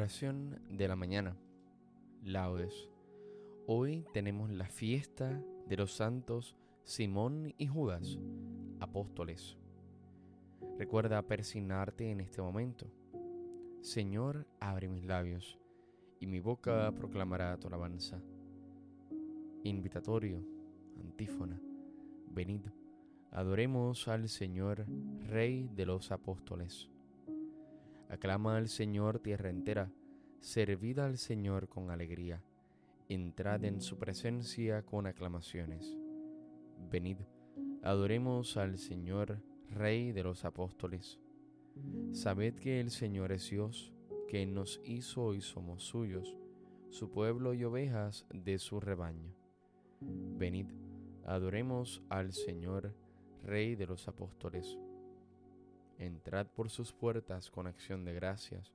Oración de la mañana. Laudes. Hoy tenemos la fiesta de los santos Simón y Judas, apóstoles. Recuerda persignarte en este momento. Señor, abre mis labios, y mi boca proclamará tu alabanza. Invitatorio, antífona, venid, adoremos al Señor, Rey de los apóstoles. Aclama al Señor tierra entera, servid al Señor con alegría, entrad en su presencia con aclamaciones. Venid, adoremos al Señor, Rey de los apóstoles. Sabed que el Señor es Dios, que nos hizo y somos suyos, su pueblo y ovejas de su rebaño. Venid, adoremos al Señor, Rey de los apóstoles. Entrad por sus puertas con acción de gracias,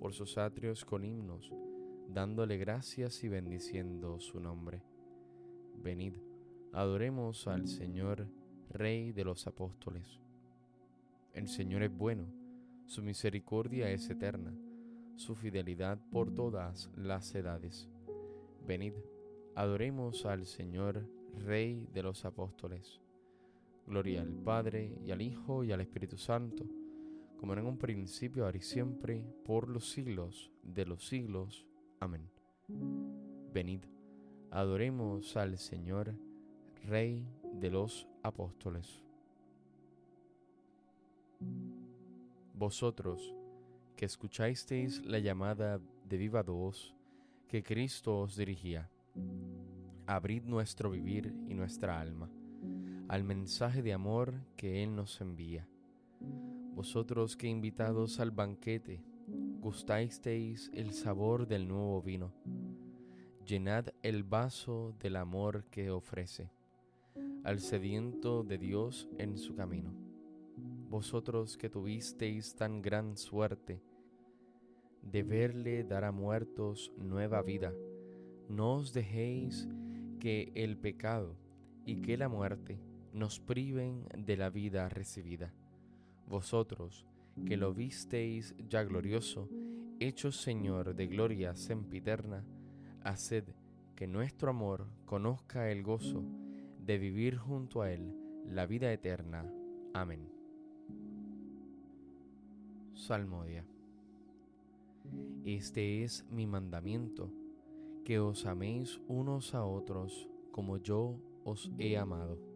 por sus atrios con himnos, dándole gracias y bendiciendo su nombre. Venid, adoremos al Señor, Rey de los apóstoles. El Señor es bueno, su misericordia es eterna, su fidelidad por todas las edades. Venid, adoremos al Señor, Rey de los apóstoles. Gloria al Padre, y al Hijo, y al Espíritu Santo, como en un principio, ahora y siempre, por los siglos de los siglos. Amén. Venid, adoremos al Señor, Rey de los apóstoles. Vosotros, que escuchasteis la llamada de viva voz que Cristo os dirigía, abrid nuestro vivir y nuestra alma al mensaje de amor que Él nos envía. Vosotros que invitados al banquete gustasteis el sabor del nuevo vino, llenad el vaso del amor que ofrece al sediento de Dios en su camino. Vosotros que tuvisteis tan gran suerte de verle dar a muertos nueva vida, no os dejéis que el pecado y que la muerte nos priven de la vida recibida. Vosotros, que lo visteis ya glorioso, hecho Señor de gloria sempiterna, haced que nuestro amor conozca el gozo de vivir junto a Él la vida eterna. Amén. Salmodia. Este es mi mandamiento, que os améis unos a otros como yo os he amado.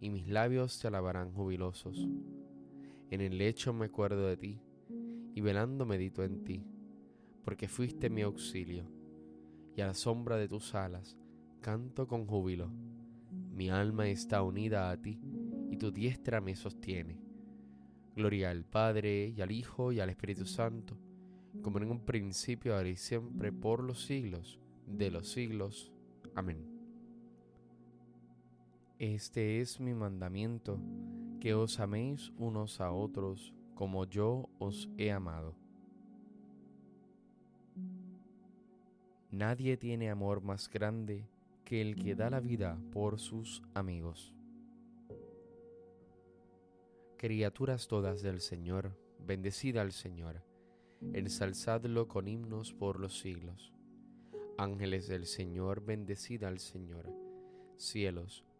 y mis labios te alabarán jubilosos. En el lecho me acuerdo de ti, y velando medito en ti, porque fuiste mi auxilio, y a la sombra de tus alas canto con júbilo. Mi alma está unida a ti, y tu diestra me sostiene. Gloria al Padre, y al Hijo, y al Espíritu Santo, como en un principio, ahora y siempre, por los siglos de los siglos. Amén. Este es mi mandamiento, que os améis unos a otros como yo os he amado. Nadie tiene amor más grande que el que da la vida por sus amigos. Criaturas todas del Señor, bendecida al Señor, ensalzadlo con himnos por los siglos. Ángeles del Señor, bendecida al Señor. Cielos,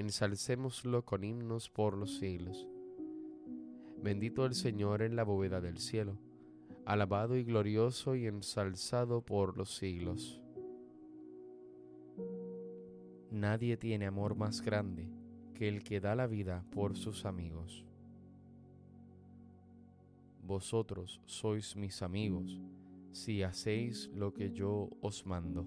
Ensalcémoslo con himnos por los siglos. Bendito el Señor en la bóveda del cielo alabado y glorioso y ensalzado por los siglos. Nadie tiene amor más grande que el que da la vida por sus amigos. Vosotros sois mis amigos si hacéis lo que yo os mando.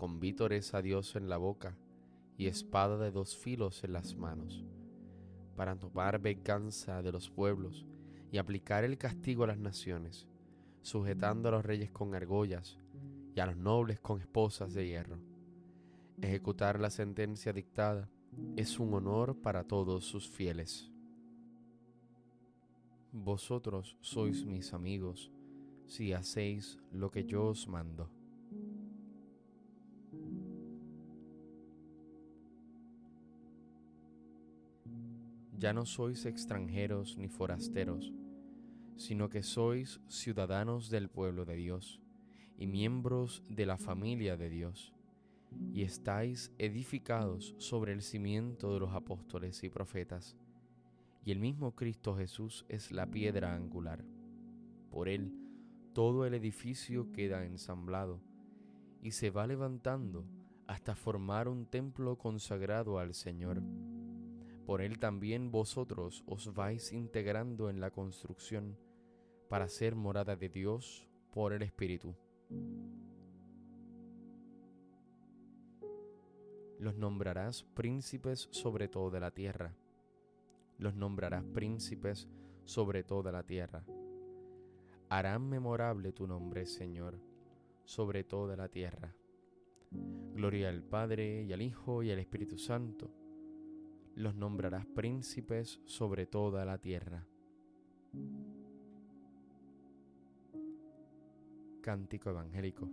con vítores a Dios en la boca y espada de dos filos en las manos para tomar venganza de los pueblos y aplicar el castigo a las naciones, sujetando a los reyes con argollas y a los nobles con esposas de hierro. Ejecutar la sentencia dictada es un honor para todos sus fieles. Vosotros sois mis amigos si hacéis lo que yo os mando. Ya no sois extranjeros ni forasteros, sino que sois ciudadanos del pueblo de Dios y miembros de la familia de Dios, y estáis edificados sobre el cimiento de los apóstoles y profetas, y el mismo Cristo Jesús es la piedra angular. Por él todo el edificio queda ensamblado y se va levantando hasta formar un templo consagrado al Señor por él también vosotros os vais integrando en la construcción para ser morada de Dios por el Espíritu. Los nombrarás príncipes sobre toda la tierra. Los nombrarás príncipes sobre toda la tierra. Harán memorable tu nombre, Señor, sobre toda la tierra. Gloria al Padre y al Hijo y al Espíritu Santo los nombrarás príncipes sobre toda la tierra. Cántico evangélico.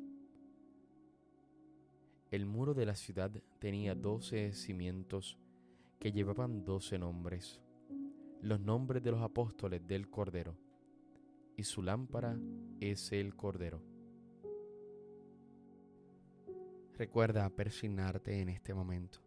El muro de la ciudad tenía doce cimientos que llevaban doce nombres, los nombres de los apóstoles del Cordero, y su lámpara es el Cordero. Recuerda persignarte en este momento.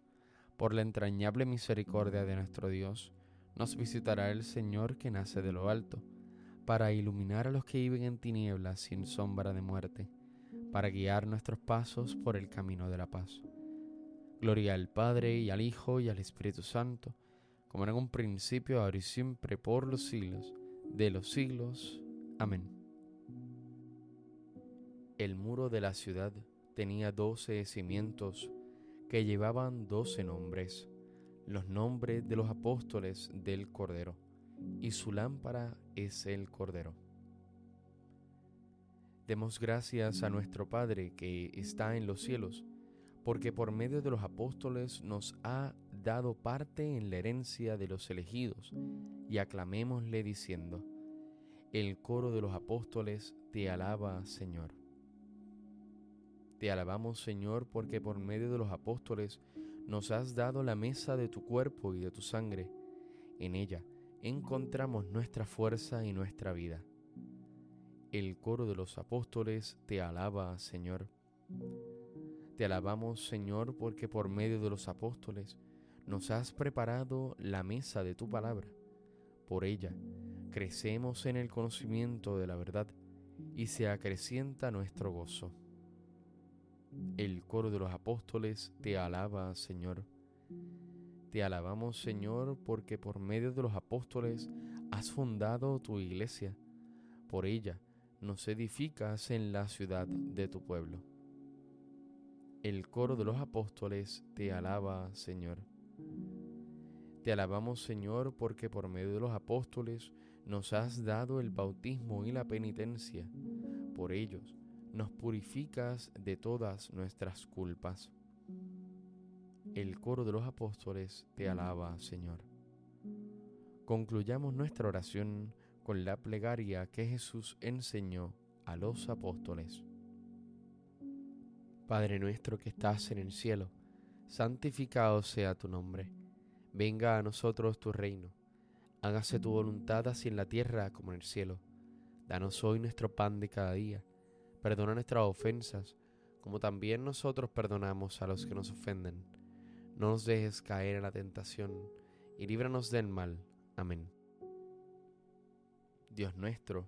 Por la entrañable misericordia de nuestro Dios, nos visitará el Señor que nace de lo alto, para iluminar a los que viven en tinieblas sin sombra de muerte, para guiar nuestros pasos por el camino de la paz. Gloria al Padre y al Hijo y al Espíritu Santo, como en un principio, ahora y siempre, por los siglos de los siglos. Amén. El muro de la ciudad tenía doce cimientos que llevaban doce nombres los nombres de los apóstoles del Cordero, y su lámpara es el Cordero. Demos gracias a nuestro Padre que está en los cielos, porque por medio de los apóstoles nos ha dado parte en la herencia de los elegidos, y aclamémosle diciendo, el coro de los apóstoles te alaba, Señor. Te alabamos, Señor, porque por medio de los apóstoles nos has dado la mesa de tu cuerpo y de tu sangre. En ella encontramos nuestra fuerza y nuestra vida. El coro de los apóstoles te alaba, Señor. Te alabamos, Señor, porque por medio de los apóstoles nos has preparado la mesa de tu palabra. Por ella crecemos en el conocimiento de la verdad y se acrecienta nuestro gozo. El coro de los apóstoles te alaba, Señor. Te alabamos, Señor, porque por medio de los apóstoles has fundado tu iglesia. Por ella nos edificas en la ciudad de tu pueblo. El coro de los apóstoles te alaba, Señor. Te alabamos, Señor, porque por medio de los apóstoles nos has dado el bautismo y la penitencia. Por ellos nos purificas de todas nuestras culpas. El coro de los apóstoles te alaba, Señor. Concluyamos nuestra oración con la plegaria que Jesús enseñó a los apóstoles. Padre nuestro que estás en el cielo, santificado sea tu nombre. Venga a nosotros tu reino. Hágase tu voluntad así en la tierra como en el cielo. Danos hoy nuestro pan de cada día Perdona nuestras ofensas, como también nosotros perdonamos a los que nos ofenden. No nos dejes caer en la tentación, y líbranos del mal. Amén. Dios nuestro,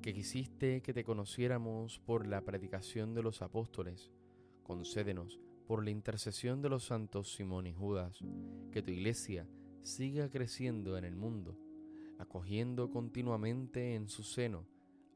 que quisiste que te conociéramos por la predicación de los apóstoles, concédenos, por la intercesión de los santos Simón y Judas, que tu iglesia siga creciendo en el mundo, acogiendo continuamente en su seno